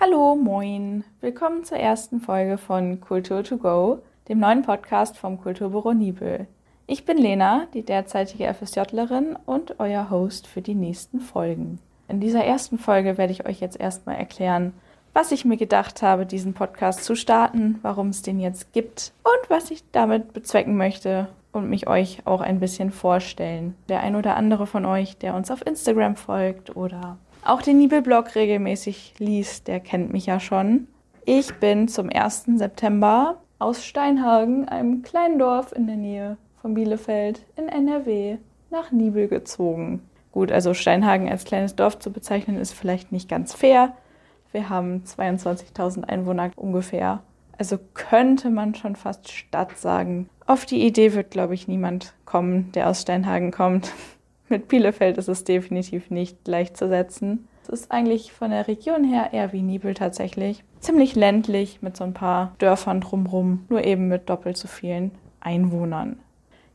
Hallo, moin. Willkommen zur ersten Folge von Kultur to go, dem neuen Podcast vom Kulturbüro Nibel. Ich bin Lena, die derzeitige FSJlerin und euer Host für die nächsten Folgen. In dieser ersten Folge werde ich euch jetzt erstmal erklären, was ich mir gedacht habe, diesen Podcast zu starten, warum es den jetzt gibt und was ich damit bezwecken möchte und mich euch auch ein bisschen vorstellen. Der ein oder andere von euch, der uns auf Instagram folgt oder auch den Nibelblog regelmäßig liest, der kennt mich ja schon. Ich bin zum 1. September aus Steinhagen, einem kleinen Dorf in der Nähe von Bielefeld in NRW, nach Nibel gezogen. Gut, also Steinhagen als kleines Dorf zu bezeichnen, ist vielleicht nicht ganz fair. Wir haben 22.000 Einwohner ungefähr. Also könnte man schon fast Stadt sagen. Auf die Idee wird, glaube ich, niemand kommen, der aus Steinhagen kommt. Mit Bielefeld ist es definitiv nicht gleichzusetzen. Es ist eigentlich von der Region her eher wie Nibel tatsächlich. Ziemlich ländlich mit so ein paar Dörfern drumrum, nur eben mit doppelt so vielen Einwohnern.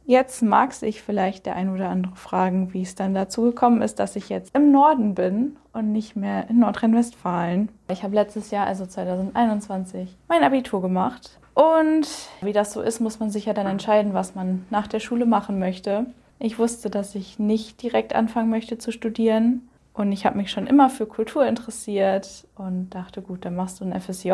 Jetzt mag sich vielleicht der ein oder andere fragen, wie es dann dazu gekommen ist, dass ich jetzt im Norden bin und nicht mehr in Nordrhein-Westfalen. Ich habe letztes Jahr, also 2021, mein Abitur gemacht. Und wie das so ist, muss man sich ja dann entscheiden, was man nach der Schule machen möchte. Ich wusste, dass ich nicht direkt anfangen möchte zu studieren. Und ich habe mich schon immer für Kultur interessiert und dachte, gut, dann machst du ein FSJ.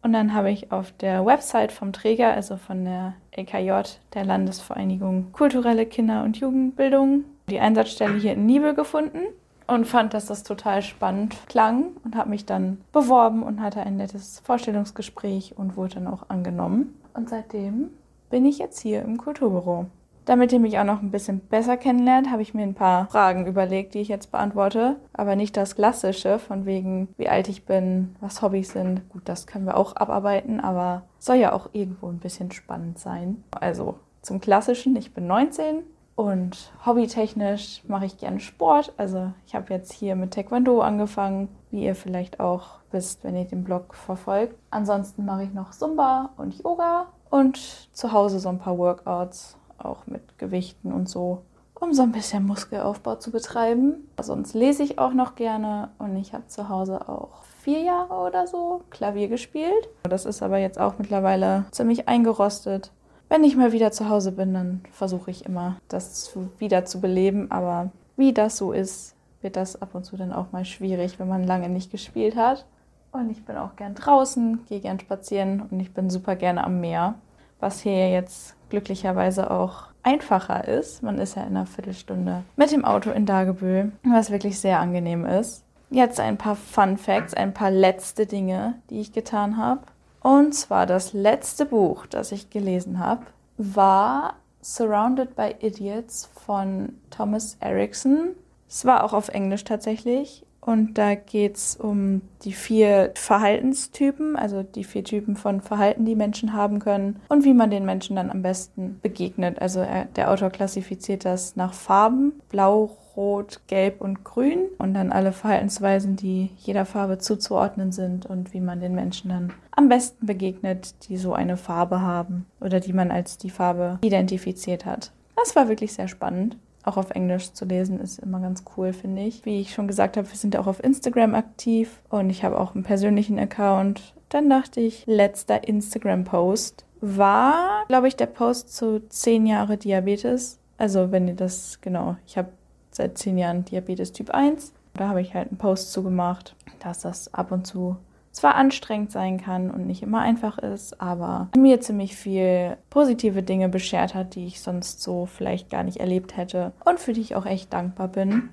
Und dann habe ich auf der Website vom Träger, also von der EKJ, der Landesvereinigung Kulturelle Kinder- und Jugendbildung, die Einsatzstelle hier in Nibel gefunden und fand, dass das total spannend klang und habe mich dann beworben und hatte ein nettes Vorstellungsgespräch und wurde dann auch angenommen. Und seitdem bin ich jetzt hier im Kulturbüro. Damit ihr mich auch noch ein bisschen besser kennenlernt, habe ich mir ein paar Fragen überlegt, die ich jetzt beantworte. Aber nicht das Klassische, von wegen, wie alt ich bin, was Hobbys sind. Gut, das können wir auch abarbeiten, aber soll ja auch irgendwo ein bisschen spannend sein. Also zum Klassischen, ich bin 19 und hobbytechnisch mache ich gerne Sport. Also ich habe jetzt hier mit Taekwondo angefangen, wie ihr vielleicht auch wisst, wenn ihr den Blog verfolgt. Ansonsten mache ich noch Zumba und Yoga und zu Hause so ein paar Workouts auch mit Gewichten und so, um so ein bisschen Muskelaufbau zu betreiben. Sonst lese ich auch noch gerne und ich habe zu Hause auch vier Jahre oder so Klavier gespielt. Das ist aber jetzt auch mittlerweile ziemlich eingerostet. Wenn ich mal wieder zu Hause bin, dann versuche ich immer, das wieder zu beleben. Aber wie das so ist, wird das ab und zu dann auch mal schwierig, wenn man lange nicht gespielt hat. Und ich bin auch gern draußen, gehe gern spazieren und ich bin super gerne am Meer, was hier jetzt glücklicherweise auch einfacher ist. Man ist ja in einer Viertelstunde mit dem Auto in Dagebüll, was wirklich sehr angenehm ist. Jetzt ein paar Fun Facts, ein paar letzte Dinge, die ich getan habe. Und zwar das letzte Buch, das ich gelesen habe, war Surrounded by Idiots von Thomas Erickson. Es war auch auf Englisch tatsächlich und da geht es um die vier Verhaltenstypen, also die vier Typen von Verhalten, die Menschen haben können und wie man den Menschen dann am besten begegnet. Also er, der Autor klassifiziert das nach Farben, blau, rot, gelb und grün und dann alle Verhaltensweisen, die jeder Farbe zuzuordnen sind und wie man den Menschen dann am besten begegnet, die so eine Farbe haben oder die man als die Farbe identifiziert hat. Das war wirklich sehr spannend auch auf Englisch zu lesen, ist immer ganz cool, finde ich. Wie ich schon gesagt habe, wir sind auch auf Instagram aktiv und ich habe auch einen persönlichen Account. Dann dachte ich, letzter Instagram-Post war, glaube ich, der Post zu 10 Jahre Diabetes. Also wenn ihr das, genau, ich habe seit 10 Jahren Diabetes Typ 1. Da habe ich halt einen Post zugemacht, dass das ab und zu zwar anstrengend sein kann und nicht immer einfach ist, aber mir ziemlich viel positive Dinge beschert hat, die ich sonst so vielleicht gar nicht erlebt hätte und für die ich auch echt dankbar bin.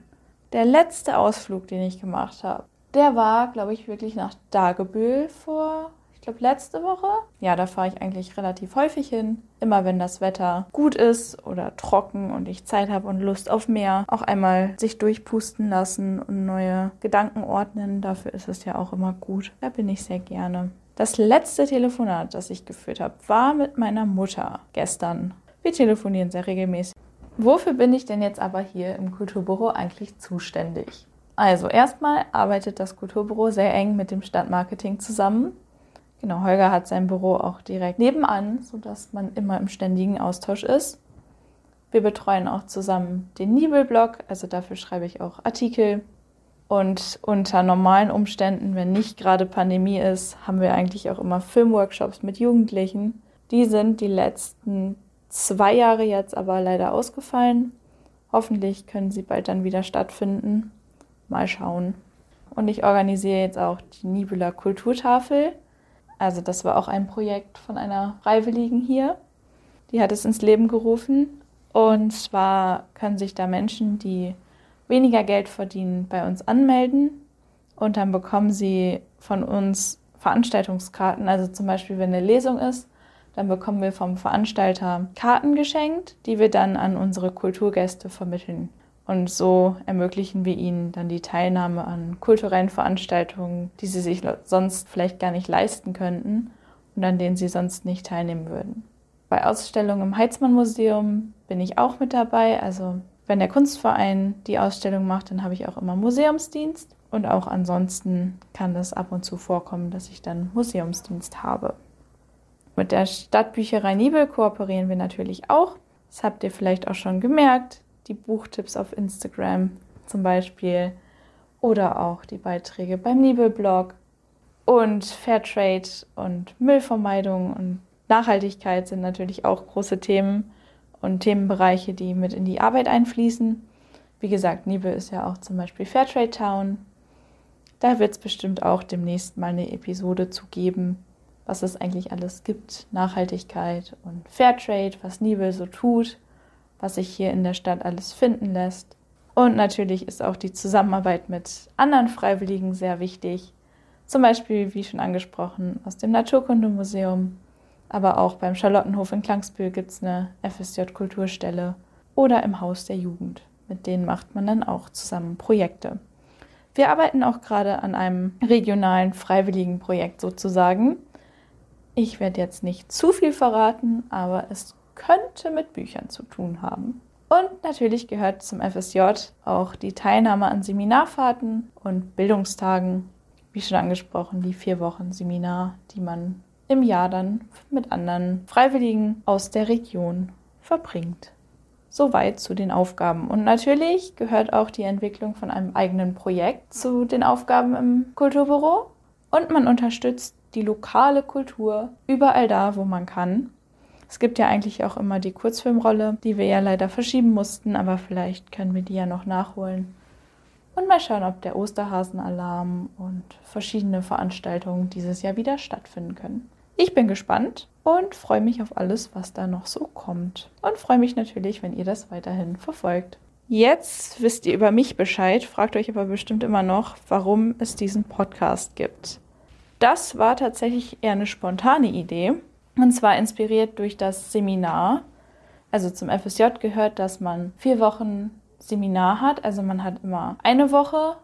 Der letzte Ausflug, den ich gemacht habe, der war, glaube ich, wirklich nach Dagebüll vor glaube, letzte Woche. Ja, da fahre ich eigentlich relativ häufig hin. Immer wenn das Wetter gut ist oder trocken und ich Zeit habe und Lust auf mehr, auch einmal sich durchpusten lassen und neue Gedanken ordnen. Dafür ist es ja auch immer gut. Da bin ich sehr gerne. Das letzte Telefonat, das ich geführt habe, war mit meiner Mutter gestern. Wir telefonieren sehr regelmäßig. Wofür bin ich denn jetzt aber hier im Kulturbüro eigentlich zuständig? Also erstmal arbeitet das Kulturbüro sehr eng mit dem Stadtmarketing zusammen. Genau, Holger hat sein Büro auch direkt nebenan, sodass man immer im ständigen Austausch ist. Wir betreuen auch zusammen den Nibelblog, also dafür schreibe ich auch Artikel. Und unter normalen Umständen, wenn nicht gerade Pandemie ist, haben wir eigentlich auch immer Filmworkshops mit Jugendlichen. Die sind die letzten zwei Jahre jetzt aber leider ausgefallen. Hoffentlich können sie bald dann wieder stattfinden. Mal schauen. Und ich organisiere jetzt auch die Nibula Kulturtafel. Also das war auch ein Projekt von einer Freiwilligen hier. Die hat es ins Leben gerufen. Und zwar können sich da Menschen, die weniger Geld verdienen, bei uns anmelden. Und dann bekommen sie von uns Veranstaltungskarten. Also zum Beispiel, wenn eine Lesung ist, dann bekommen wir vom Veranstalter Karten geschenkt, die wir dann an unsere Kulturgäste vermitteln. Und so ermöglichen wir ihnen dann die Teilnahme an kulturellen Veranstaltungen, die sie sich sonst vielleicht gar nicht leisten könnten und an denen sie sonst nicht teilnehmen würden. Bei Ausstellungen im Heitzmann Museum bin ich auch mit dabei. Also wenn der Kunstverein die Ausstellung macht, dann habe ich auch immer Museumsdienst. Und auch ansonsten kann das ab und zu vorkommen, dass ich dann Museumsdienst habe. Mit der Stadtbücherei Nibel kooperieren wir natürlich auch. Das habt ihr vielleicht auch schon gemerkt. Die Buchtipps auf Instagram zum Beispiel oder auch die Beiträge beim Nibel-Blog. Und Fairtrade und Müllvermeidung und Nachhaltigkeit sind natürlich auch große Themen und Themenbereiche, die mit in die Arbeit einfließen. Wie gesagt, Nibel ist ja auch zum Beispiel Fairtrade Town. Da wird es bestimmt auch demnächst mal eine Episode zu geben, was es eigentlich alles gibt. Nachhaltigkeit und Fairtrade, was Nibel so tut, was sich hier in der Stadt alles finden lässt. Und natürlich ist auch die Zusammenarbeit mit anderen Freiwilligen sehr wichtig. Zum Beispiel, wie schon angesprochen, aus dem Naturkundemuseum. Aber auch beim Charlottenhof in Klangsbühl gibt es eine FSJ-Kulturstelle oder im Haus der Jugend. Mit denen macht man dann auch zusammen Projekte. Wir arbeiten auch gerade an einem regionalen Freiwilligenprojekt sozusagen. Ich werde jetzt nicht zu viel verraten, aber es könnte mit Büchern zu tun haben. Und natürlich gehört zum FSJ auch die Teilnahme an Seminarfahrten und Bildungstagen, wie schon angesprochen, die vier Wochen Seminar, die man im Jahr dann mit anderen Freiwilligen aus der Region verbringt. Soweit zu den Aufgaben. Und natürlich gehört auch die Entwicklung von einem eigenen Projekt zu den Aufgaben im Kulturbüro. Und man unterstützt die lokale Kultur überall da, wo man kann. Es gibt ja eigentlich auch immer die Kurzfilmrolle, die wir ja leider verschieben mussten, aber vielleicht können wir die ja noch nachholen. Und mal schauen, ob der Osterhasenalarm und verschiedene Veranstaltungen dieses Jahr wieder stattfinden können. Ich bin gespannt und freue mich auf alles, was da noch so kommt. Und freue mich natürlich, wenn ihr das weiterhin verfolgt. Jetzt wisst ihr über mich Bescheid, fragt euch aber bestimmt immer noch, warum es diesen Podcast gibt. Das war tatsächlich eher eine spontane Idee. Und zwar inspiriert durch das Seminar. Also zum FSJ gehört, dass man vier Wochen Seminar hat. Also man hat immer eine Woche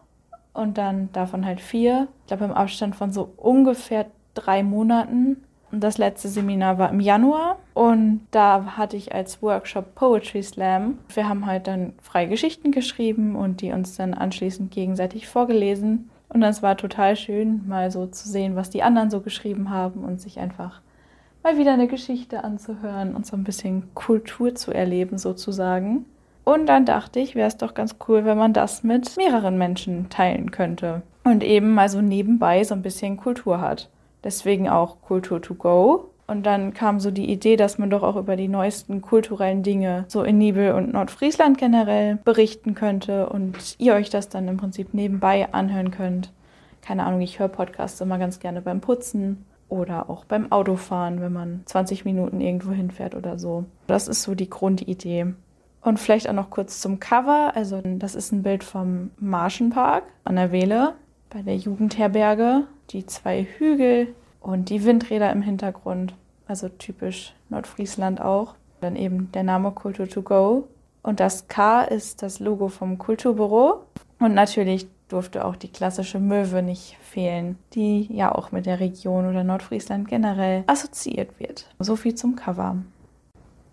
und dann davon halt vier. Ich glaube im Abstand von so ungefähr drei Monaten. Und das letzte Seminar war im Januar und da hatte ich als Workshop Poetry Slam. Wir haben halt dann freie Geschichten geschrieben und die uns dann anschließend gegenseitig vorgelesen. Und es war total schön, mal so zu sehen, was die anderen so geschrieben haben und sich einfach mal wieder eine Geschichte anzuhören und so ein bisschen Kultur zu erleben sozusagen. Und dann dachte ich, wäre es doch ganz cool, wenn man das mit mehreren Menschen teilen könnte und eben mal so nebenbei so ein bisschen Kultur hat. Deswegen auch Kultur to go. Und dann kam so die Idee, dass man doch auch über die neuesten kulturellen Dinge so in Nibel und Nordfriesland generell berichten könnte und ihr euch das dann im Prinzip nebenbei anhören könnt. Keine Ahnung, ich höre Podcasts immer ganz gerne beim Putzen oder auch beim Autofahren, wenn man 20 Minuten irgendwo hinfährt oder so. Das ist so die Grundidee. Und vielleicht auch noch kurz zum Cover. Also das ist ein Bild vom Marschenpark an der Wehle bei der Jugendherberge. Die zwei Hügel und die Windräder im Hintergrund. Also typisch Nordfriesland auch. Dann eben der Name Kultur to go. Und das K ist das Logo vom Kulturbüro. Und natürlich durfte auch die klassische Möwe nicht fehlen, die ja auch mit der Region oder Nordfriesland generell assoziiert wird. So viel zum Cover.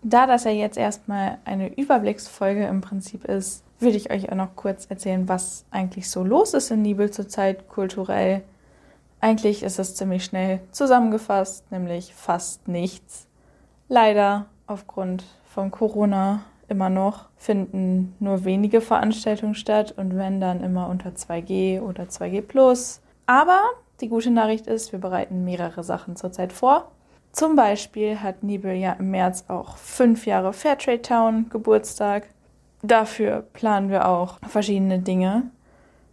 Da das ja jetzt erstmal eine Überblicksfolge im Prinzip ist, würde ich euch auch noch kurz erzählen, was eigentlich so los ist in Nibel zurzeit kulturell. Eigentlich ist es ziemlich schnell zusammengefasst, nämlich fast nichts. Leider aufgrund von Corona immer noch finden nur wenige Veranstaltungen statt und wenn dann immer unter 2G oder 2G Plus. Aber die gute Nachricht ist, wir bereiten mehrere Sachen zurzeit vor. Zum Beispiel hat Nibel ja im März auch fünf Jahre Fairtrade Town Geburtstag. Dafür planen wir auch verschiedene Dinge.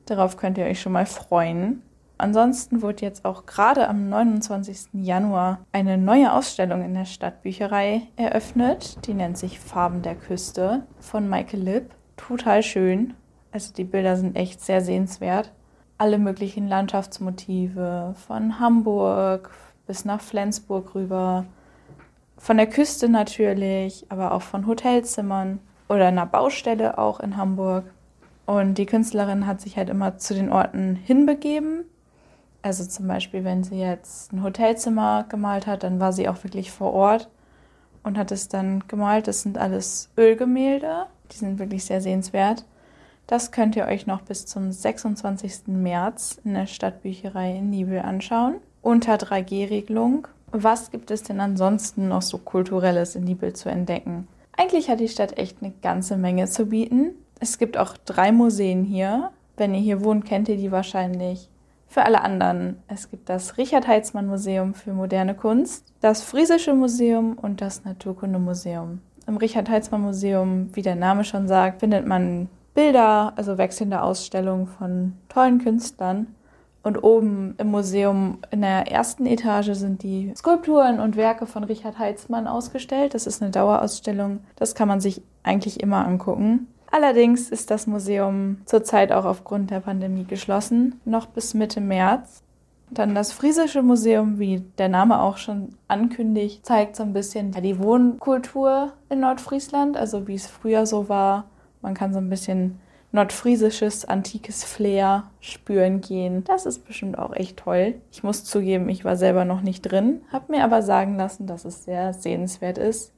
Darauf könnt ihr euch schon mal freuen. Ansonsten wurde jetzt auch gerade am 29. Januar eine neue Ausstellung in der Stadtbücherei eröffnet. Die nennt sich Farben der Küste von Michael Lipp. Total schön. Also die Bilder sind echt sehr sehenswert. Alle möglichen Landschaftsmotive von Hamburg bis nach Flensburg rüber. Von der Küste natürlich, aber auch von Hotelzimmern oder einer Baustelle auch in Hamburg. Und die Künstlerin hat sich halt immer zu den Orten hinbegeben also zum Beispiel, wenn sie jetzt ein Hotelzimmer gemalt hat, dann war sie auch wirklich vor Ort und hat es dann gemalt. Das sind alles Ölgemälde, die sind wirklich sehr sehenswert. Das könnt ihr euch noch bis zum 26. März in der Stadtbücherei in Nibel anschauen. Unter 3G-Regelung. Was gibt es denn ansonsten noch so kulturelles in Nibel zu entdecken? Eigentlich hat die Stadt echt eine ganze Menge zu bieten. Es gibt auch drei Museen hier. Wenn ihr hier wohnt, kennt ihr die wahrscheinlich für alle anderen. Es gibt das Richard Heitzmann Museum für moderne Kunst, das Friesische Museum und das Naturkundemuseum. Im Richard Heitzmann Museum, wie der Name schon sagt, findet man Bilder, also wechselnde Ausstellungen von tollen Künstlern. Und oben im Museum in der ersten Etage sind die Skulpturen und Werke von Richard Heitzmann ausgestellt. Das ist eine Dauerausstellung. Das kann man sich eigentlich immer angucken. Allerdings ist das Museum zurzeit auch aufgrund der Pandemie geschlossen, noch bis Mitte März. Dann das Friesische Museum, wie der Name auch schon ankündigt, zeigt so ein bisschen die Wohnkultur in Nordfriesland, also wie es früher so war. Man kann so ein bisschen nordfriesisches, antikes Flair spüren gehen. Das ist bestimmt auch echt toll. Ich muss zugeben, ich war selber noch nicht drin, habe mir aber sagen lassen, dass es sehr sehenswert ist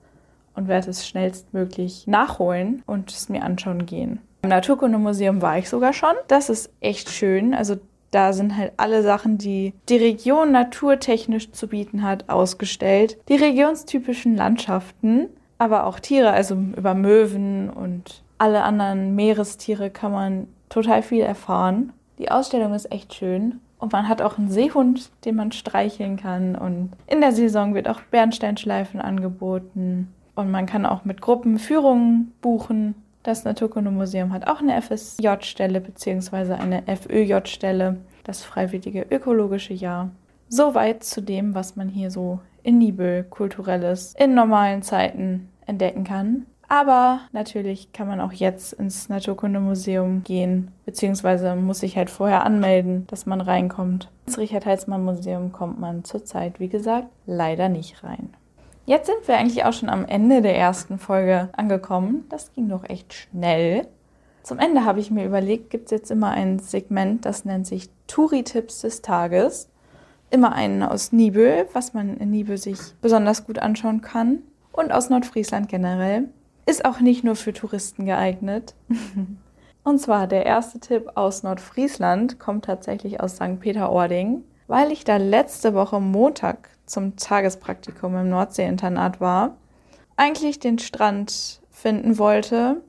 und werde es schnellstmöglich nachholen und es mir anschauen gehen. Im Naturkundemuseum war ich sogar schon. Das ist echt schön. Also da sind halt alle Sachen, die die Region naturtechnisch zu bieten hat, ausgestellt. Die regionstypischen Landschaften, aber auch Tiere, also über Möwen und alle anderen Meerestiere kann man total viel erfahren. Die Ausstellung ist echt schön. Und man hat auch einen Seehund, den man streicheln kann. Und in der Saison wird auch Bernsteinschleifen angeboten. Und man kann auch mit Gruppen Führungen buchen. Das Naturkundemuseum hat auch eine FSJ-Stelle bzw. eine FÖJ-Stelle, das Freiwillige Ökologische Jahr. Soweit zu dem, was man hier so in Nibel kulturelles in normalen Zeiten entdecken kann. Aber natürlich kann man auch jetzt ins Naturkundemuseum gehen, beziehungsweise muss sich halt vorher anmelden, dass man reinkommt. Ins Richard Heitzmann Museum kommt man zurzeit, wie gesagt, leider nicht rein. Jetzt sind wir eigentlich auch schon am Ende der ersten Folge angekommen. Das ging doch echt schnell. Zum Ende habe ich mir überlegt, gibt es jetzt immer ein Segment, das nennt sich Touri-Tipps des Tages. Immer einen aus Nibel, was man in Nibel sich besonders gut anschauen kann. Und aus Nordfriesland generell. Ist auch nicht nur für Touristen geeignet. Und zwar der erste Tipp aus Nordfriesland kommt tatsächlich aus St. Peter-Ording, weil ich da letzte Woche Montag zum Tagespraktikum im Nordseeinternat war, eigentlich den Strand finden wollte,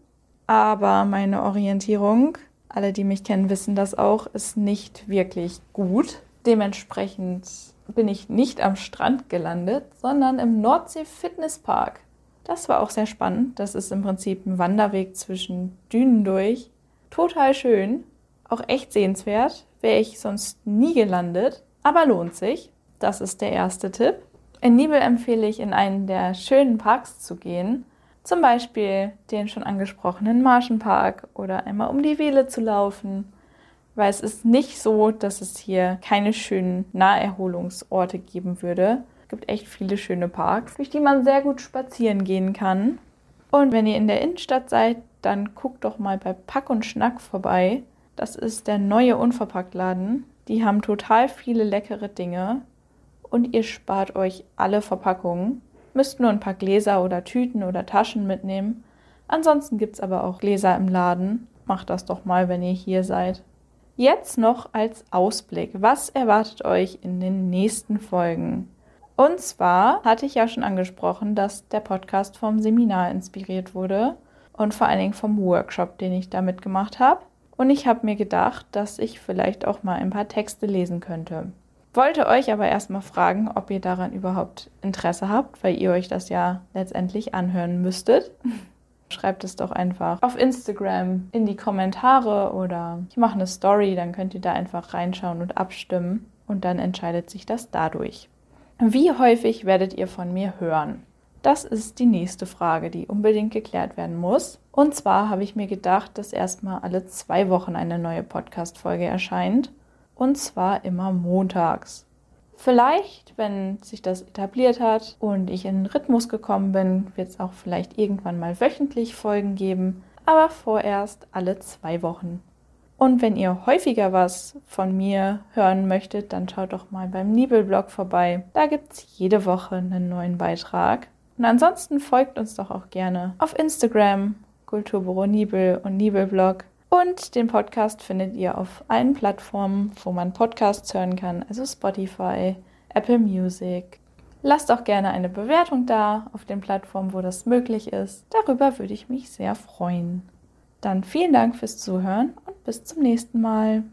aber meine Orientierung, alle, die mich kennen, wissen das auch, ist nicht wirklich gut. Dementsprechend bin ich nicht am Strand gelandet, sondern im Nordsee Fitnesspark. Das war auch sehr spannend. Das ist im Prinzip ein Wanderweg zwischen Dünen durch. Total schön, auch echt sehenswert. Wäre ich sonst nie gelandet, aber lohnt sich. Das ist der erste Tipp. In Nibel empfehle ich, in einen der schönen Parks zu gehen. Zum Beispiel den schon angesprochenen Marschenpark oder einmal um die Wiele zu laufen. Weil es ist nicht so, dass es hier keine schönen Naherholungsorte geben würde. Es gibt echt viele schöne Parks, durch die man sehr gut spazieren gehen kann. Und wenn ihr in der Innenstadt seid, dann guckt doch mal bei Pack und Schnack vorbei. Das ist der neue Unverpacktladen. Die haben total viele leckere Dinge und ihr spart euch alle Verpackungen. Müsst nur ein paar Gläser oder Tüten oder Taschen mitnehmen. Ansonsten gibt es aber auch Gläser im Laden. Macht das doch mal, wenn ihr hier seid. Jetzt noch als Ausblick. Was erwartet euch in den nächsten Folgen? Und zwar hatte ich ja schon angesprochen, dass der Podcast vom Seminar inspiriert wurde. und vor allen Dingen vom Workshop, den ich da mitgemacht habe. Und ich habe mir gedacht, dass ich vielleicht auch mal ein paar Texte lesen könnte. Wollte euch aber erstmal fragen, ob ihr daran überhaupt Interesse habt, weil ihr euch das ja letztendlich anhören müsstet. Schreibt es doch einfach auf Instagram in die Kommentare oder ich mache eine Story, dann könnt ihr da einfach reinschauen und abstimmen und dann entscheidet sich das dadurch. Wie häufig werdet ihr von mir hören? Das ist die nächste Frage, die unbedingt geklärt werden muss. Und zwar habe ich mir gedacht, dass erstmal alle zwei Wochen eine neue Podcast-Folge erscheint. Und zwar immer montags. Vielleicht, wenn sich das etabliert hat und ich in den Rhythmus gekommen bin, wird es auch vielleicht irgendwann mal wöchentlich Folgen geben, aber vorerst alle zwei Wochen. Und wenn ihr häufiger was von mir hören möchtet, dann schaut doch mal beim Nibelblog vorbei. Da gibt es jede Woche einen neuen Beitrag. Und ansonsten folgt uns doch auch gerne auf Instagram, Kulturbüro Nibel und Nibelblog. Und den Podcast findet ihr auf allen Plattformen, wo man Podcasts hören kann, also Spotify, Apple Music. Lasst auch gerne eine Bewertung da auf den Plattformen, wo das möglich ist. Darüber würde ich mich sehr freuen. Dann vielen Dank fürs Zuhören und bis zum nächsten Mal.